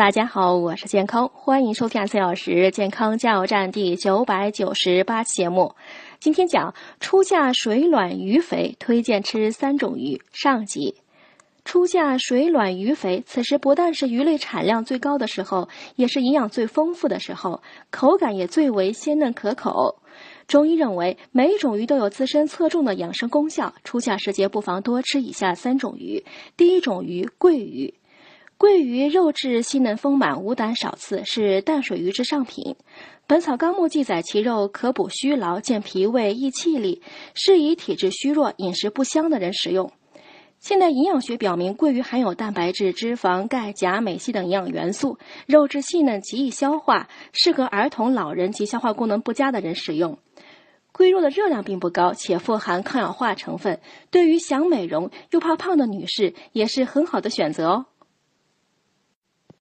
大家好，我是健康，欢迎收听四小时健康加油站第九百九十八期节目。今天讲初夏水卵鱼肥，推荐吃三种鱼。上集，初夏水卵鱼肥，此时不但是鱼类产量最高的时候，也是营养最丰富的时候，口感也最为鲜嫩可口。中医认为，每一种鱼都有自身侧重的养生功效，初夏时节不妨多吃以下三种鱼。第一种鱼，桂鱼。桂鱼肉质细嫩丰满，无胆少刺，是淡水鱼之上品。《本草纲目》记载，其肉可补虚劳、健脾胃、益气力，适宜体质虚弱、饮食不香的人食用。现代营养学表明，桂鱼含有蛋白质、脂肪、钙、钾、镁、硒等营养元素，肉质细嫩，极易消化，适合儿童、老人及消化功能不佳的人食用。龟肉的热量并不高，且富含抗氧化成分，对于想美容又怕胖的女士也是很好的选择哦。